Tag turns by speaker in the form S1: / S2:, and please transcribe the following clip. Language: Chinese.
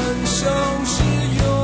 S1: 分手是永。